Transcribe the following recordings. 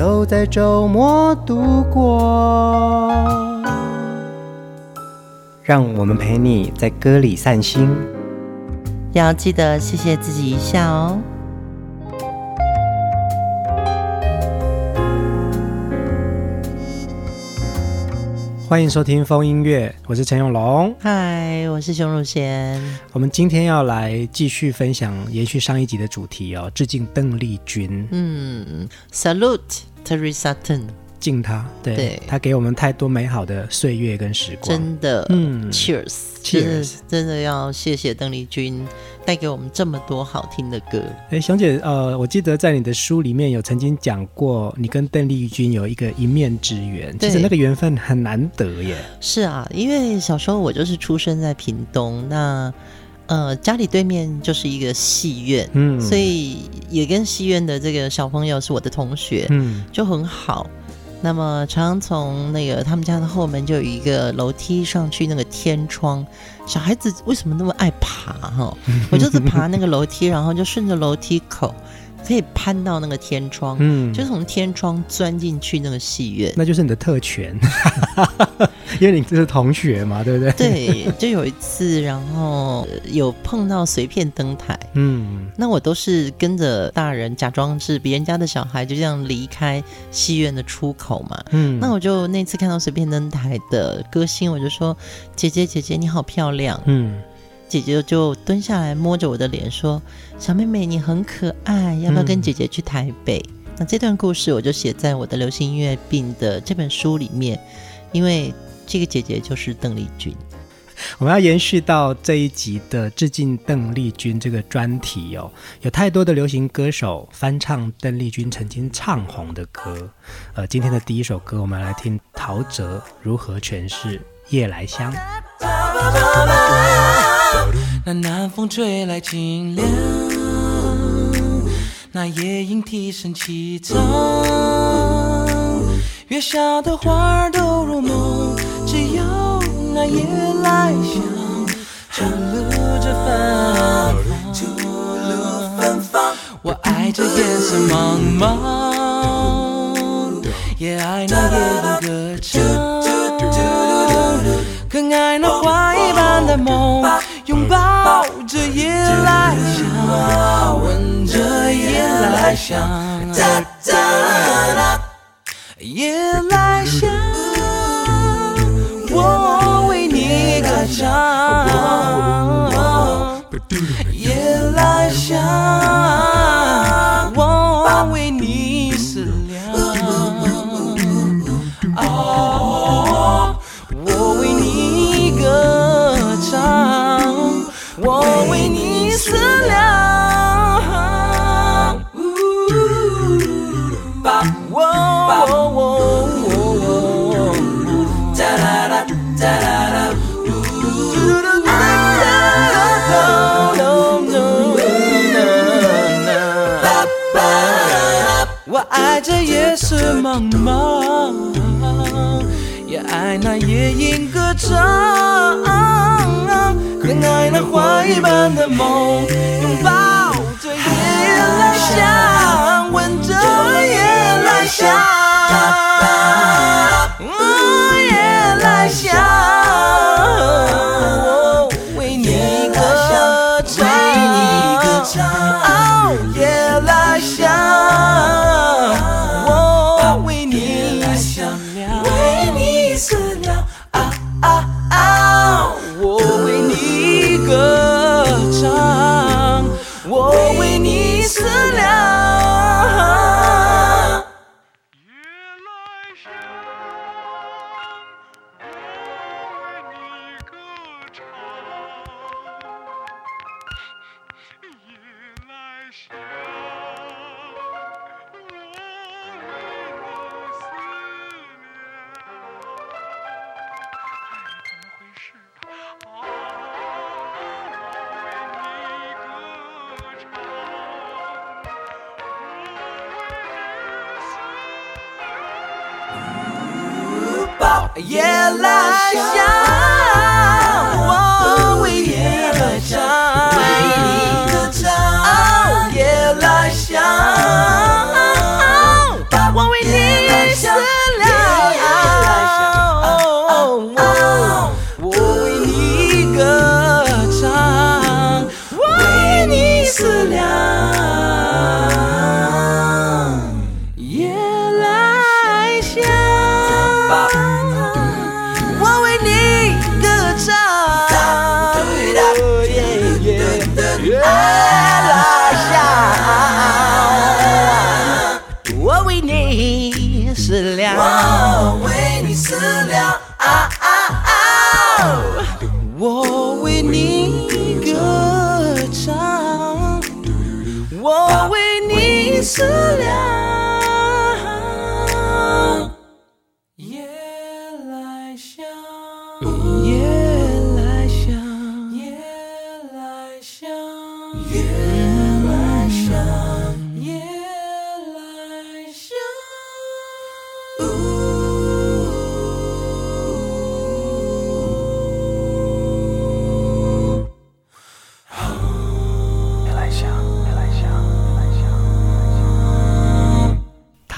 都在周末度过，让我们陪你在歌里散心，要记得谢谢自己一下哦。欢迎收听风音乐，我是陈永龙。嗨，我是熊汝贤。我们今天要来继续分享，延续上一集的主题哦，致敬邓丽君。嗯，Salute。Teresa Sutton 敬他，对，对他给我们太多美好的岁月跟时光，真的，嗯，Cheers，Cheers，真的要谢谢邓丽君带给我们这么多好听的歌。哎，熊姐，呃，我记得在你的书里面有曾经讲过，你跟邓丽君有一个一面之缘，其实那个缘分很难得耶。是啊，因为小时候我就是出生在屏东，那。呃，家里对面就是一个戏院，嗯，所以也跟戏院的这个小朋友是我的同学，嗯，就很好。那么常常从那个他们家的后门就有一个楼梯上去那个天窗，小孩子为什么那么爱爬哈？我就是爬那个楼梯，然后就顺着楼梯口。可以攀到那个天窗，嗯，就从天窗钻进去那个戏院，那就是你的特权，因为你这是同学嘛，对不对？对，就有一次，然后有碰到随便登台，嗯，那我都是跟着大人假装是别人家的小孩，就这样离开戏院的出口嘛，嗯，那我就那次看到随便登台的歌星，我就说：“姐姐，姐姐，你好漂亮。”嗯。姐姐就蹲下来摸着我的脸说：“小妹妹，你很可爱，要不要跟姐姐去台北？”嗯、那这段故事我就写在我的流行音乐病的这本书里面，因为这个姐姐就是邓丽君。我们要延续到这一集的致敬邓丽君这个专题哦，有太多的流行歌手翻唱邓丽君曾经唱红的歌。呃，今天的第一首歌，我们来听陶喆如何诠释《夜来香》。那南风吹来清凉，那夜莺啼声凄怆，月下的花儿都入梦，只有那夜来香，吐露着芬芳。我爱这夜色茫茫，也爱那夜莺歌唱，更爱那花一般的梦。夜来香，闻着夜来香，哒哒哒夜来香，我为你歌唱，夜来香。我爱这夜色茫茫，也爱那夜莺歌唱，更爱那花一般的梦，拥抱着夜来香，夜来香，夜来香，我为你歌唱，为你歌唱，夜来香。夜来香，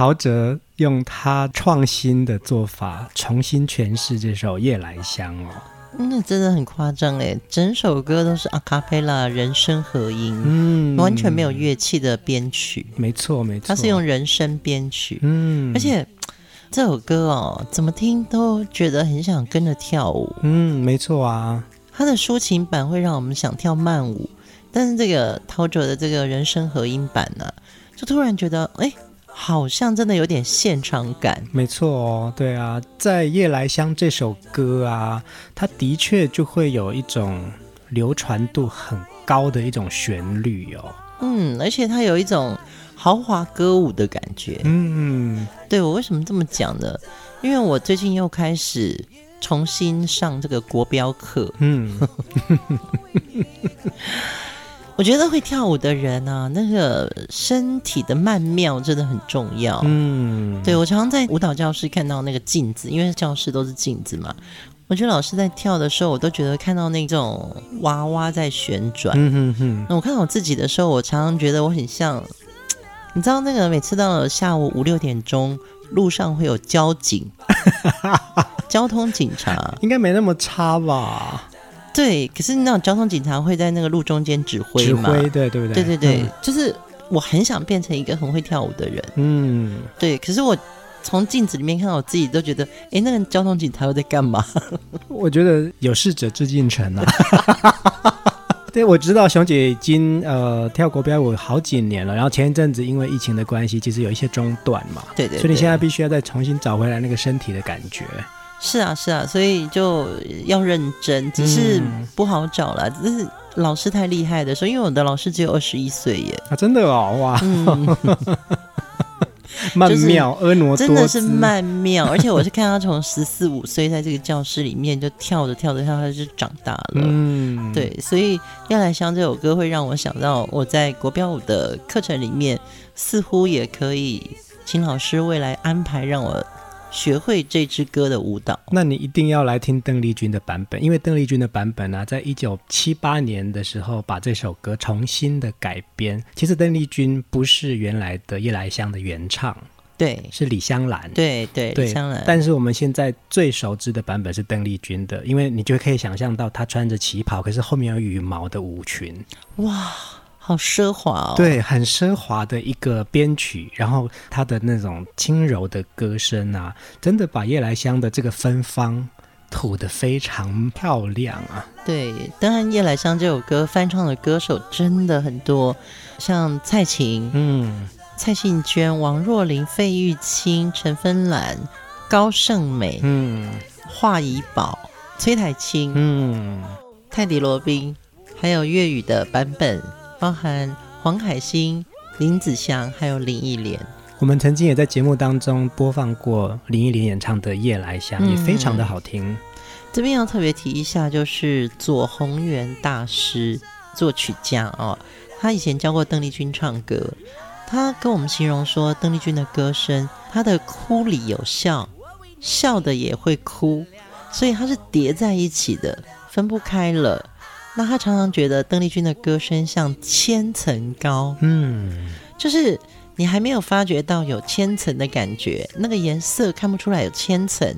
陶喆用他创新的做法重新诠释这首《夜来香》哦，那真的很夸张哎！整首歌都是阿卡贝拉人声合音，嗯，完全没有乐器的编曲，没错没错，他是用人声编曲，嗯，而且这首歌哦，怎么听都觉得很想跟着跳舞，嗯，没错啊，他的抒情版会让我们想跳慢舞，但是这个陶喆的这个人声合音版呢、啊，就突然觉得哎。好像真的有点现场感，没错哦，对啊，在《夜来香》这首歌啊，它的确就会有一种流传度很高的一种旋律哦，嗯，而且它有一种豪华歌舞的感觉，嗯，对，我为什么这么讲呢？因为我最近又开始重新上这个国标课，嗯。我觉得会跳舞的人啊，那个身体的曼妙真的很重要。嗯，对，我常常在舞蹈教室看到那个镜子，因为教室都是镜子嘛。我觉得老师在跳的时候，我都觉得看到那种娃娃在旋转。嗯哼哼。那我看到我自己的时候，我常常觉得我很像，你知道那个每次到了下午五六点钟，路上会有交警，交通警察，应该没那么差吧？对，可是那种交通警察会在那个路中间指挥嘛？指挥，对，对不对？对对对，嗯、就是我很想变成一个很会跳舞的人。嗯，对。可是我从镜子里面看到我自己，都觉得，哎，那个交通警察又在干嘛？我觉得有事者事竟成啊。对，我知道熊姐已经呃跳国标舞好几年了，然后前一阵子因为疫情的关系，其实有一些中断嘛。对，对对。所以你现在必须要再重新找回来那个身体的感觉。是啊，是啊，所以就要认真，只是不好找了。只、嗯、是老师太厉害的时候，因为我的老师只有二十一岁耶。啊，真的哦，哇，嗯、曼妙，婀娜真的是曼妙。而且我是看他从十四五岁在这个教室里面就跳着跳着跳，他就长大了。嗯，对，所以《要来香》这首歌会让我想到我在国标舞的课程里面，似乎也可以请老师未来安排让我。学会这支歌的舞蹈，那你一定要来听邓丽君的版本，因为邓丽君的版本呢、啊，在一九七八年的时候把这首歌重新的改编。其实邓丽君不是原来的《夜来香》的原唱，对，是李香兰，对对，对李香兰。但是我们现在最熟知的版本是邓丽君的，因为你就可以想象到她穿着旗袍，可是后面有羽毛的舞裙，哇。好奢华哦，对，很奢华的一个编曲，然后他的那种轻柔的歌声啊，真的把夜来香的这个芬芳吐得非常漂亮啊。对，当然夜来香这首歌翻唱的歌手真的很多，像蔡琴、嗯，蔡幸娟、王若琳、费玉清、陈芬兰、高胜美、嗯，华怡宝、崔苔菁、嗯，泰迪罗宾，还有粤语的版本。包含黄凯欣、林子祥，还有林忆莲。我们曾经也在节目当中播放过林忆莲演唱的《夜来香》，也非常的好听。这边要特别提一下，就是左宏元大师作曲家哦，他以前教过邓丽君唱歌，他跟我们形容说，邓丽君的歌声，她的哭里有笑，笑的也会哭，所以它是叠在一起的，分不开了。那他常常觉得邓丽君的歌声像千层糕，嗯，就是你还没有发觉到有千层的感觉，那个颜色看不出来有千层，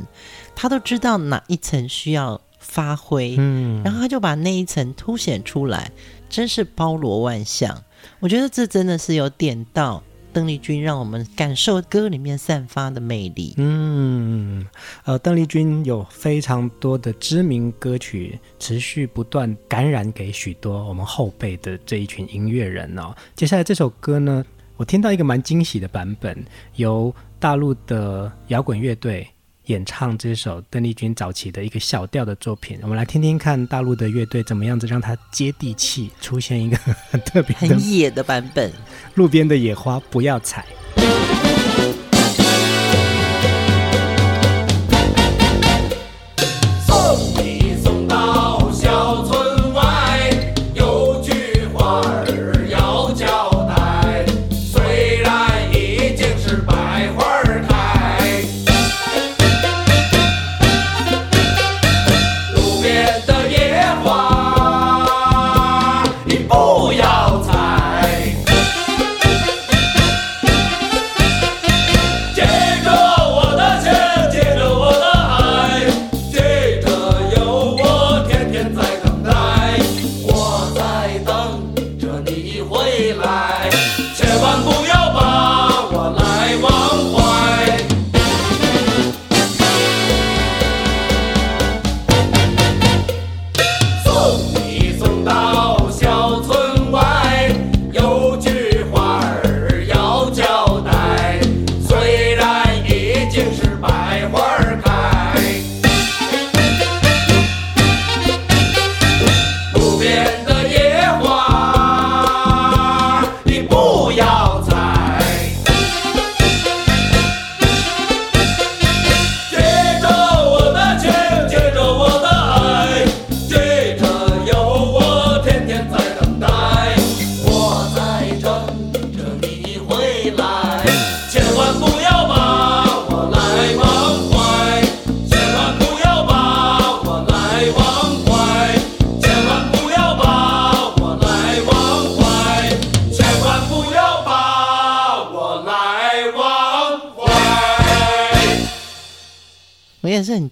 他都知道哪一层需要发挥，嗯，然后他就把那一层凸显出来，真是包罗万象。我觉得这真的是有点到。邓丽君让我们感受歌里面散发的魅力。嗯，呃，邓丽君有非常多的知名歌曲，持续不断感染给许多我们后辈的这一群音乐人哦。接下来这首歌呢，我听到一个蛮惊喜的版本，由大陆的摇滚乐队。演唱这首邓丽君早期的一个小调的作品，我们来听听看大陆的乐队怎么样子让它接地气，出现一个很特别、很野的版本。路边的野花不要采。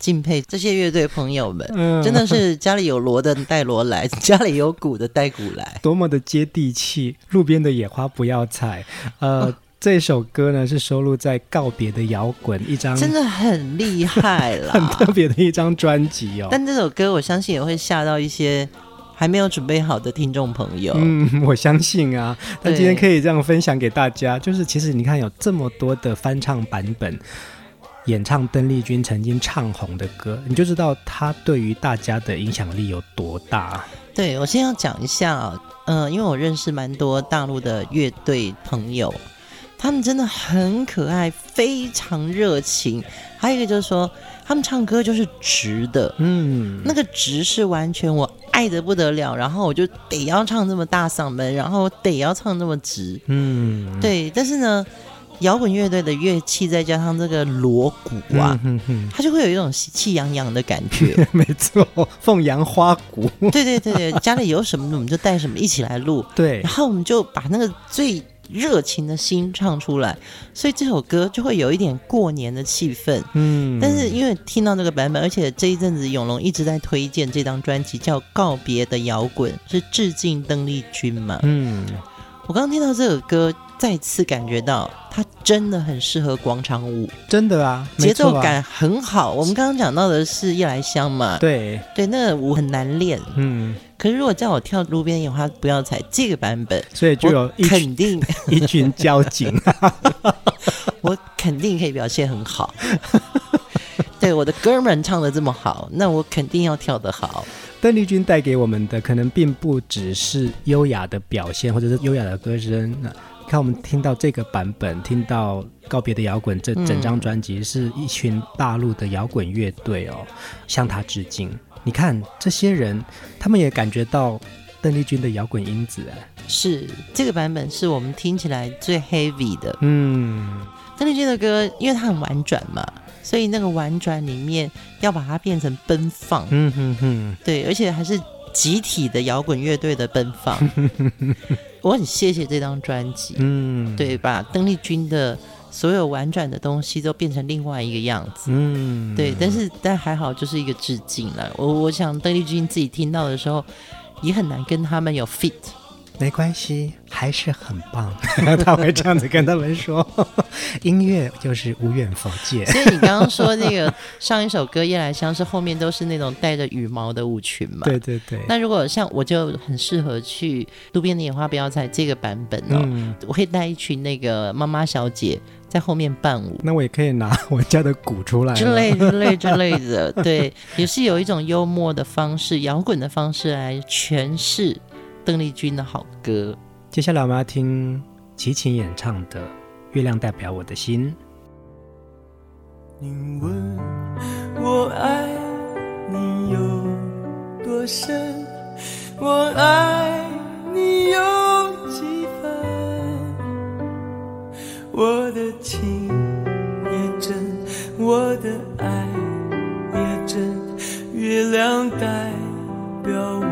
敬佩这些乐队朋友们，嗯，真的是家里有锣的带锣来，家里有鼓的带鼓来，多么的接地气！路边的野花不要采。呃，哦、这首歌呢是收录在《告别的摇滚》一张，真的很厉害了，很特别的一张专辑哦。但这首歌我相信也会吓到一些还没有准备好的听众朋友。嗯，我相信啊。但今天可以这样分享给大家，就是其实你看有这么多的翻唱版本。演唱邓丽君曾经唱红的歌，你就知道她对于大家的影响力有多大。对，我先要讲一下啊，嗯、呃，因为我认识蛮多大陆的乐队朋友，他们真的很可爱，非常热情。还有一个就是说，他们唱歌就是直的，嗯，那个直是完全我爱得不得了，然后我就得要唱这么大嗓门，然后得要唱那么直，嗯，对，但是呢。摇滚乐队的乐器再加上这个锣鼓啊，嗯、哼哼它就会有一种喜气洋洋的感觉。没错，凤阳花鼓。对对对对，家里有什么我们就带什么一起来录。对，然后我们就把那个最热情的心唱出来，所以这首歌就会有一点过年的气氛。嗯，但是因为听到这个版本，而且这一阵子永龙一直在推荐这张专辑叫《告别的摇滚》，是致敬邓丽君嘛。嗯，我刚刚听到这首歌。再次感觉到它真的很适合广场舞，真的啊，节奏感很好。啊、我们刚刚讲到的是夜来香嘛，对对，那个舞很难练，嗯。可是如果叫我跳路边野花不要采这个版本，所以就有一肯定 一群交警，我肯定可以表现很好。对，我的哥们唱的这么好，那我肯定要跳得好。邓丽君带给我们的可能并不只是优雅的表现，或者是优雅的歌声。那看我们听到这个版本，听到告别的摇滚，这整张专辑是一群大陆的摇滚乐队哦，向他致敬。你看这些人，他们也感觉到邓丽君的摇滚因子哎。是这个版本是我们听起来最 heavy 的。嗯，邓丽君的歌，因为它很婉转嘛。所以那个婉转里面要把它变成奔放，嗯哼哼，对，而且还是集体的摇滚乐队的奔放。我很谢谢这张专辑，嗯，对，把邓丽君的所有婉转的东西都变成另外一个样子，嗯，对，但是但还好，就是一个致敬了。我我想邓丽君自己听到的时候，也很难跟他们有 fit。没关系，还是很棒。他会这样子跟他们说：“ 音乐就是无远弗届。”所以你刚刚说那个上一首歌《夜来香》是后面都是那种带着羽毛的舞裙嘛？对对对。那如果像我就很适合去路边的野花不要采这个版本哦，嗯、我会带一群那个妈妈小姐在后面伴舞。那我也可以拿我家的鼓出来，之类之类之类的。对，也是有一种幽默的方式、摇滚的方式来诠释。邓丽君的好歌，接下来我们要听齐秦演唱的《月亮代表我的心》。你问我爱你有多深，我爱你有几分？我的情也真，我的爱也真，月亮代表我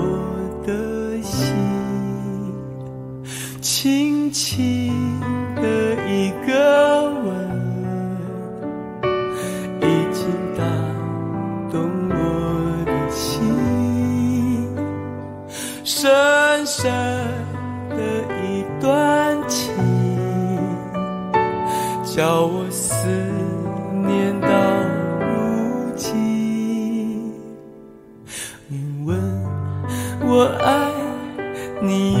我爱你。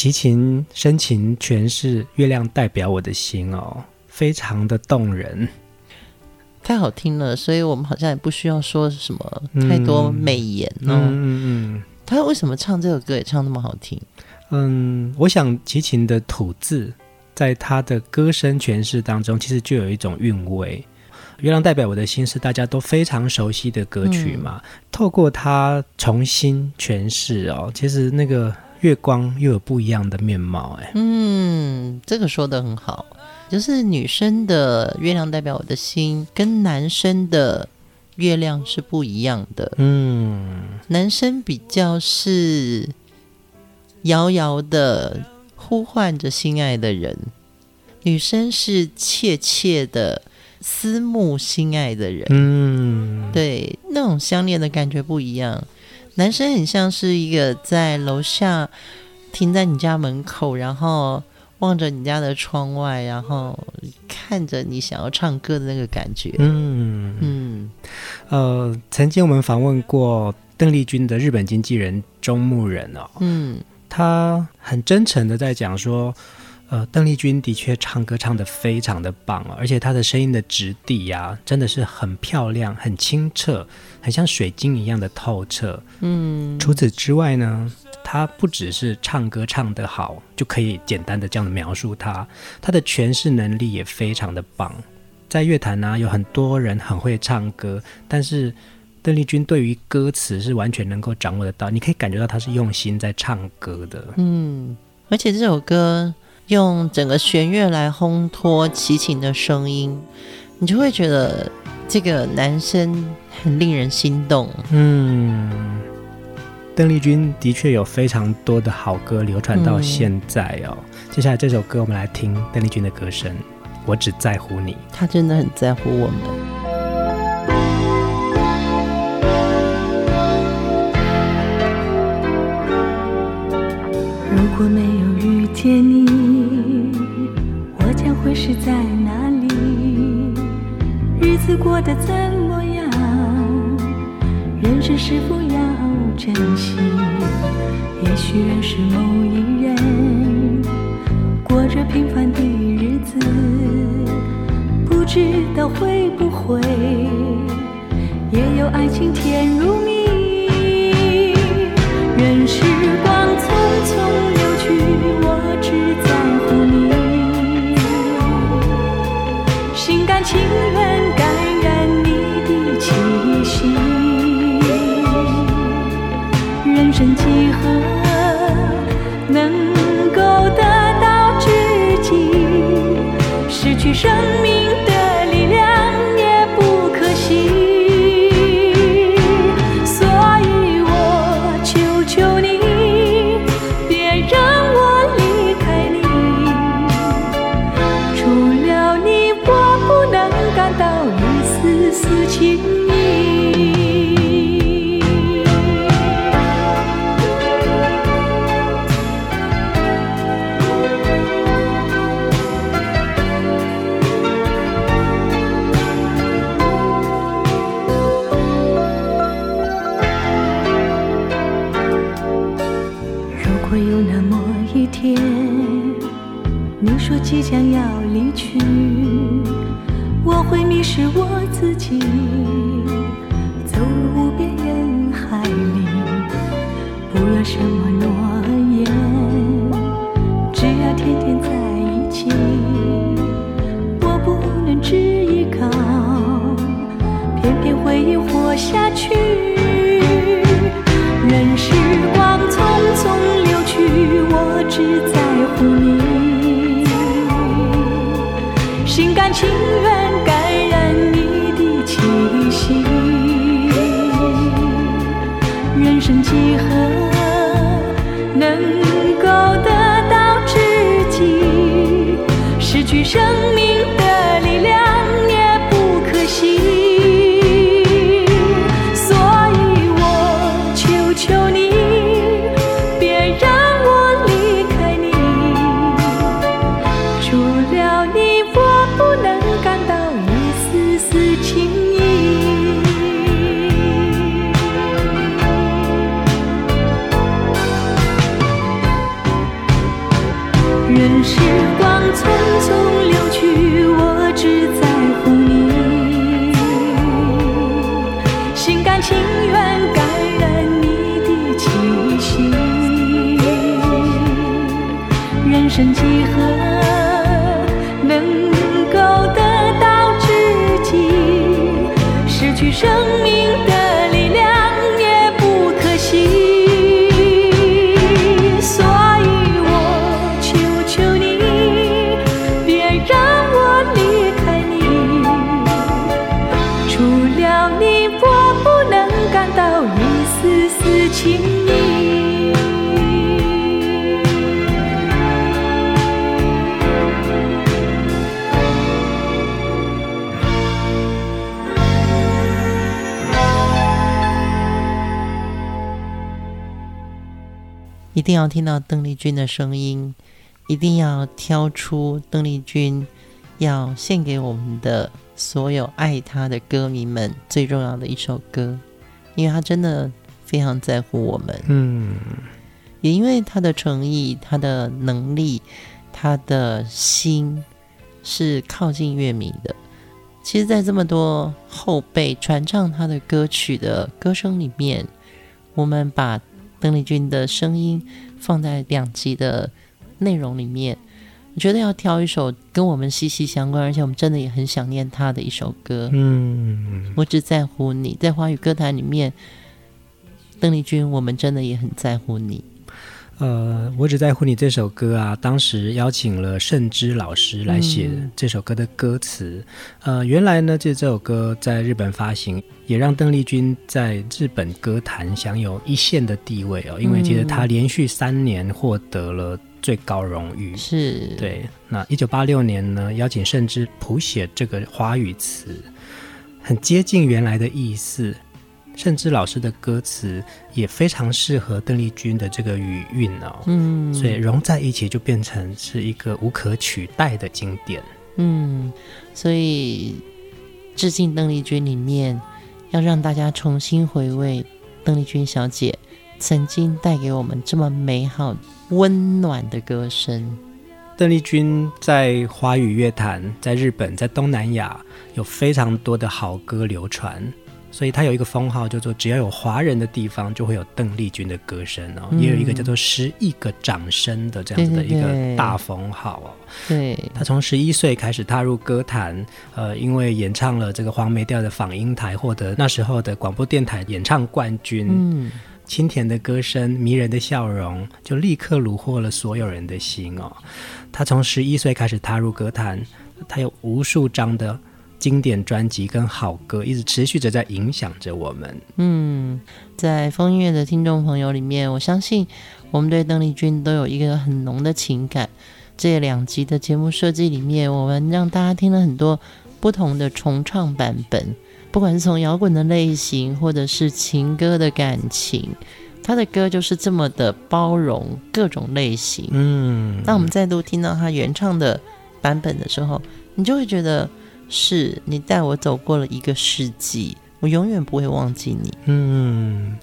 齐秦深情诠释《月亮代表我的心》哦，非常的动人，太好听了，所以我们好像也不需要说什么太多美言哦。嗯嗯嗯，他为什么唱这首歌也唱那么好听？嗯，我想齐秦的吐字在他的歌声诠释当中，其实就有一种韵味。《月亮代表我的心》是大家都非常熟悉的歌曲嘛，嗯、透过他重新诠释哦，其实那个。月光又有不一样的面貌，哎，嗯，这个说的很好，就是女生的月亮代表我的心，跟男生的月亮是不一样的，嗯，男生比较是遥遥的呼唤着心爱的人，女生是切切的思慕心爱的人。嗯，对，那种相恋的感觉不一样。男生很像是一个在楼下停在你家门口，然后望着你家的窗外，然后看着你想要唱歌的那个感觉。嗯。嗯，呃，曾经我们访问过邓丽君的日本经纪人中木人哦，嗯，他很真诚的在讲说，呃，邓丽君的确唱歌唱得非常的棒，而且她的声音的质地呀、啊，真的是很漂亮、很清澈，很像水晶一样的透彻。嗯，除此之外呢，她不只是唱歌唱得好，就可以简单的这样的描述她，她的诠释能力也非常的棒。在乐坛呢、啊，有很多人很会唱歌，但是。邓丽君对于歌词是完全能够掌握得到，你可以感觉到她是用心在唱歌的。嗯，而且这首歌用整个弦乐来烘托齐秦的声音，你就会觉得这个男生很令人心动。嗯，邓丽君的确有非常多的好歌流传到现在哦。嗯、接下来这首歌，我们来听邓丽君的歌声，《我只在乎你》。她真的很在乎我们。如果没有遇见你，会是在哪里？日子过得怎么样？人生是否要珍惜？也许认识某一人，过着平凡的日子，不知道会不会也有爱情甜如蜜。任时光匆匆流去，我只在。情愿感染你的气息，人生几何能够得到知己？失去生命一定要听到邓丽君的声音，一定要挑出邓丽君要献给我们的所有爱她的歌迷们最重要的一首歌，因为她真的非常在乎我们。嗯，也因为她的诚意、她的能力、她的心是靠近乐迷的。其实，在这么多后辈传唱她的歌曲的歌声里面，我们把。邓丽君的声音放在两集的内容里面，我觉得要挑一首跟我们息息相关，而且我们真的也很想念她的一首歌。嗯，我只在乎你，在华语歌坛里面，邓丽君，我们真的也很在乎你。呃，我只在乎你这首歌啊，当时邀请了盛之老师来写这首歌的歌词。嗯、呃，原来呢，这这首歌在日本发行，也让邓丽君在日本歌坛享有一线的地位哦。因为其实她连续三年获得了最高荣誉。是、嗯，对。那一九八六年呢，邀请盛之谱写这个华语词，很接近原来的意思。盛之老师的歌词也非常适合邓丽君的这个语韵哦，嗯，所以融在一起就变成是一个无可取代的经典，嗯，所以致敬邓丽君里面要让大家重新回味邓丽君小姐曾经带给我们这么美好温暖的歌声。邓丽君在华语乐坛，在日本，在东南亚有非常多的好歌流传。所以他有一个封号，叫做“只要有华人的地方，就会有邓丽君的歌声”哦，嗯、也有一个叫做“十亿个掌声”的这样子的一个大封号哦。对，他从十一岁开始踏入歌坛，呃，因为演唱了这个黄梅调的访英台，获得那时候的广播电台演唱冠军。嗯，清甜的歌声，迷人的笑容，就立刻虏获了所有人的心哦。他从十一岁开始踏入歌坛，他有无数张的。经典专辑跟好歌一直持续着在影响着我们。嗯，在风音乐的听众朋友里面，我相信我们对邓丽君都有一个很浓的情感。这两集的节目设计里面，我们让大家听了很多不同的重唱版本，不管是从摇滚的类型，或者是情歌的感情，他的歌就是这么的包容各种类型。嗯，当我们再度听到他原唱的版本的时候，你就会觉得。是你带我走过了一个世纪，我永远不会忘记你。嗯，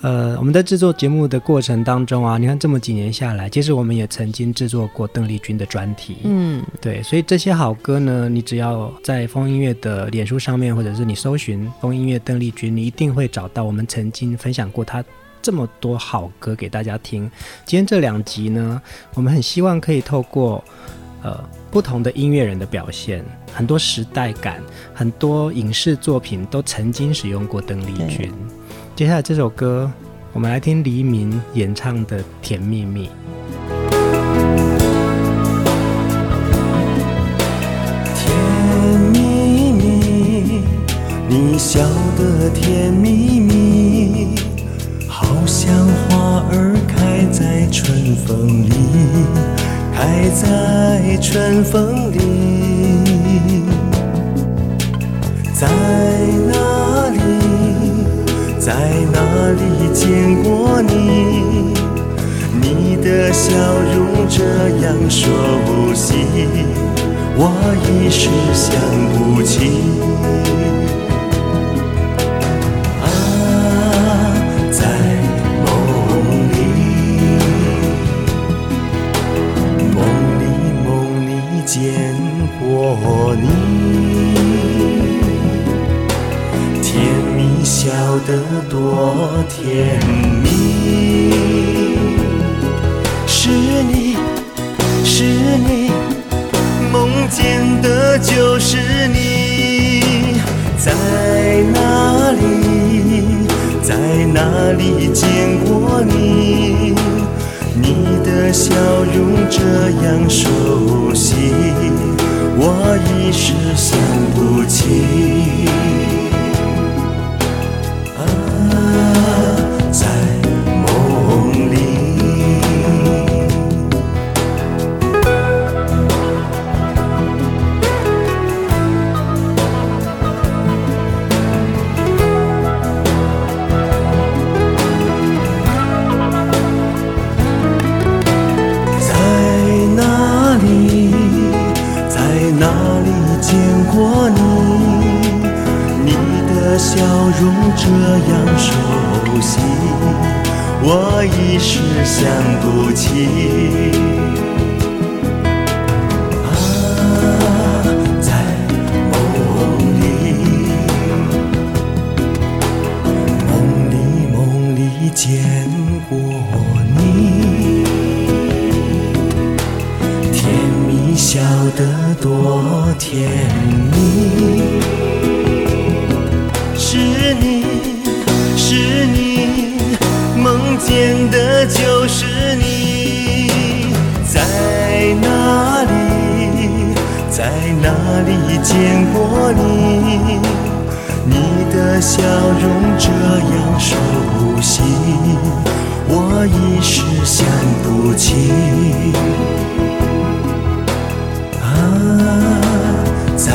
呃，我们在制作节目的过程当中啊，你看这么几年下来，其实我们也曾经制作过邓丽君的专题。嗯，对，所以这些好歌呢，你只要在风音乐的脸书上面，或者是你搜寻风音乐邓丽君，你一定会找到我们曾经分享过她这么多好歌给大家听。今天这两集呢，我们很希望可以透过呃。不同的音乐人的表现，很多时代感，很多影视作品都曾经使用过邓丽君。接下来这首歌，我们来听黎明演唱的《甜蜜蜜》。甜蜜蜜，你笑得甜蜜蜜，好像花儿开在春风里。开在春风里，在哪里，在哪里见过你？你的笑容这样熟悉，我一时想不起。得多甜蜜，是你是你，梦见的就是你，在哪里，在哪里见过你？你的笑容这样熟悉。我一时想不起。想不起。啊，在梦里，梦里梦里见过你，甜蜜笑得多甜蜜，是你是你，梦见的就在哪里见过你？你的笑容这样熟悉，我一时想不起。啊，在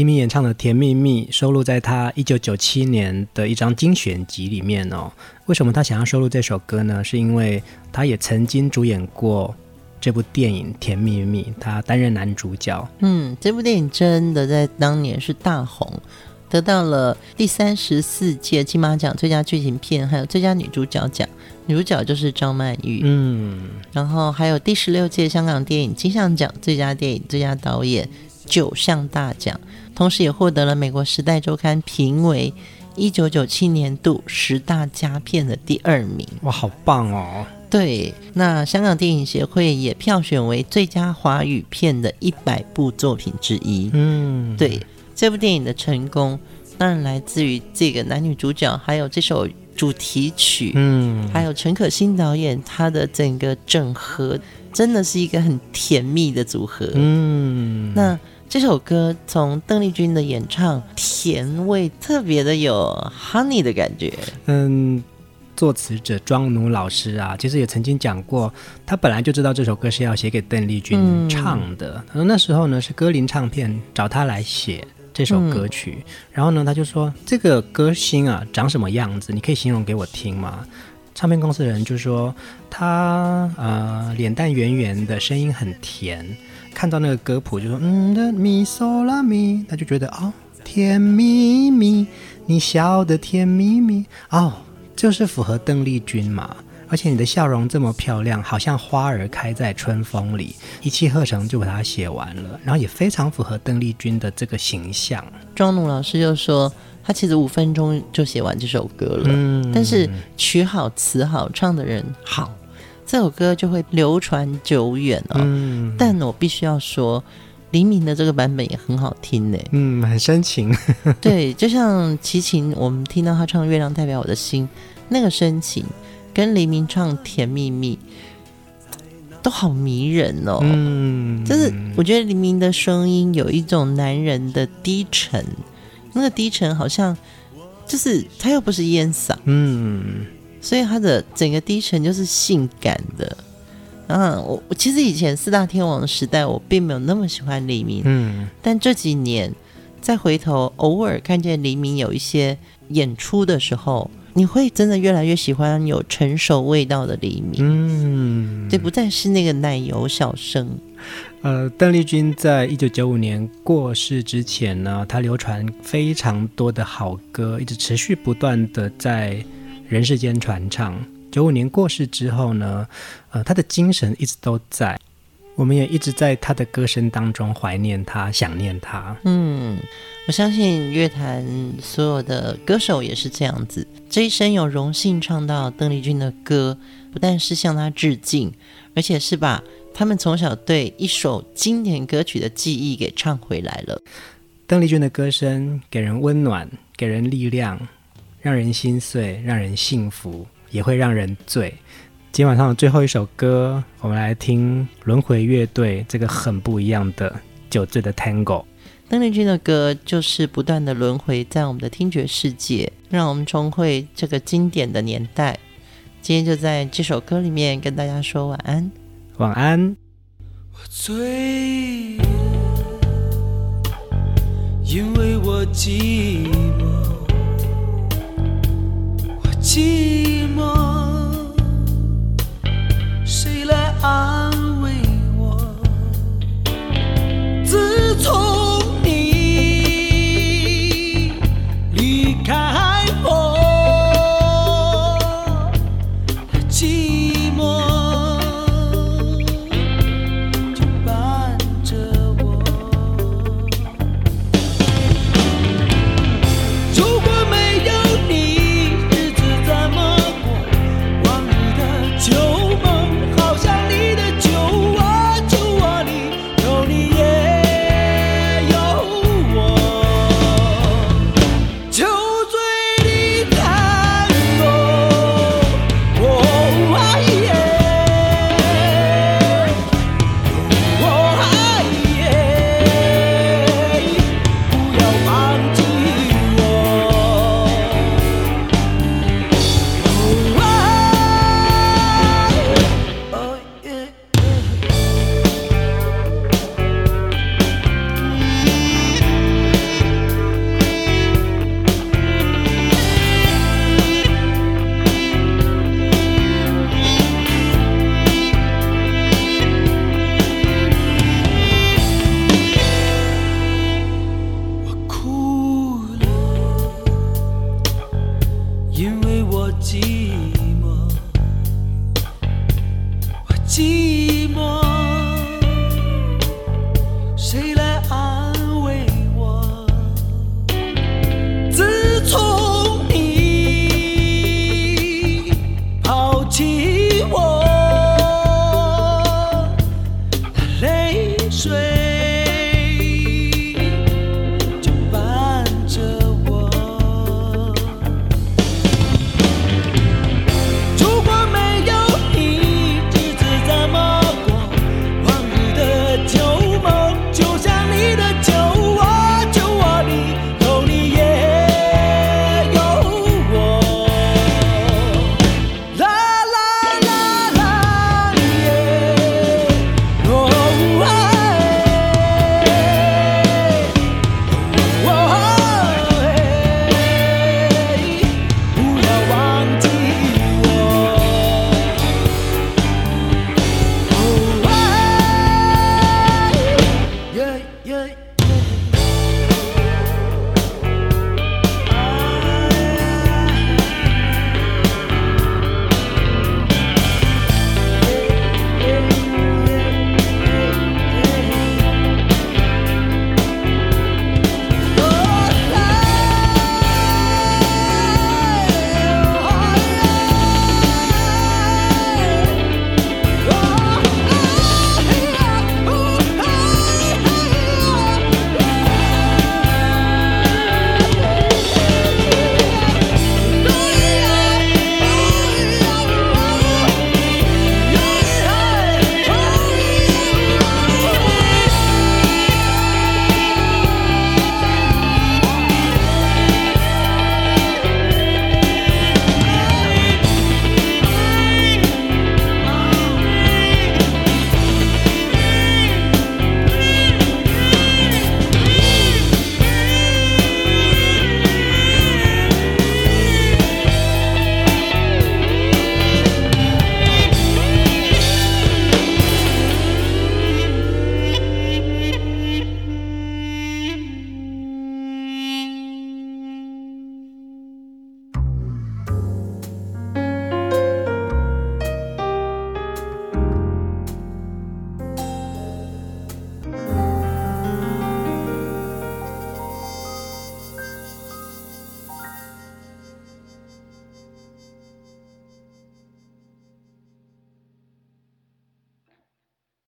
黎明演唱的《甜蜜蜜》收录在他一九九七年的一张精选集里面哦。为什么他想要收录这首歌呢？是因为他也曾经主演过这部电影《甜蜜蜜》，他担任男主角。嗯，这部电影真的在当年是大红，得到了第三十四届金马奖最佳剧情片，还有最佳女主角奖，女主角就是张曼玉。嗯，然后还有第十六届香港电影金像奖最佳电影、最佳导演九项大奖，同时也获得了美国《时代周刊》评为。一九九七年度十大佳片的第二名，哇，好棒哦！对，那香港电影协会也票选为最佳华语片的一百部作品之一。嗯，对，这部电影的成功当然来自于这个男女主角，还有这首主题曲，嗯，还有陈可辛导演他的整个整合，真的是一个很甜蜜的组合。嗯，那。这首歌从邓丽君的演唱，甜味特别的有 honey 的感觉。嗯，作词者庄奴老师啊，其实也曾经讲过，他本来就知道这首歌是要写给邓丽君唱的。他说、那时候呢，是歌林唱片找他来写这首歌曲，然后呢，他就说这个歌星啊长什么样子？你可以形容给我听吗？唱片公司的人就说他呃脸蛋圆圆的，声音很甜。看到那个歌谱，就说嗯的咪嗦啦咪，他就觉得哦，甜蜜蜜，你笑得甜蜜蜜哦，就是符合邓丽君嘛。而且你的笑容这么漂亮，好像花儿开在春风里，一气呵成就把它写完了，然后也非常符合邓丽君的这个形象。庄奴老师就说，他其实五分钟就写完这首歌了，嗯，但是曲好词好，唱的人好。这首歌就会流传久远哦。嗯，但我必须要说，黎明的这个版本也很好听呢。嗯，很深情。对，就像齐秦，我们听到他唱《月亮代表我的心》，那个深情，跟黎明唱《甜蜜蜜》都好迷人哦。嗯，就是我觉得黎明的声音有一种男人的低沉，那个低沉好像就是他又不是烟嗓。嗯。所以他的整个低沉就是性感的，啊，我我其实以前四大天王的时代，我并没有那么喜欢黎明，嗯，但这几年再回头偶尔看见黎明有一些演出的时候，你会真的越来越喜欢有成熟味道的黎明，嗯，这不再是那个奶油小生。呃，邓丽君在一九九五年过世之前呢，她流传非常多的好歌，一直持续不断的在。人世间传唱。九五年过世之后呢，呃，他的精神一直都在，我们也一直在他的歌声当中怀念他、想念他。嗯，我相信乐坛所有的歌手也是这样子，这一生有荣幸唱到邓丽君的歌，不但是向他致敬，而且是把他们从小对一首经典歌曲的记忆给唱回来了。邓丽君的歌声给人温暖，给人力量。让人心碎，让人幸福，也会让人醉。今晚上的最后一首歌，我们来听轮回乐队这个很不一样的《酒醉的 Tango》。邓丽君的歌就是不断的轮回在我们的听觉世界，让我们重回这个经典的年代。今天就在这首歌里面跟大家说晚安，晚安。我醉了，因为我寂寞谁来安慰？泪水。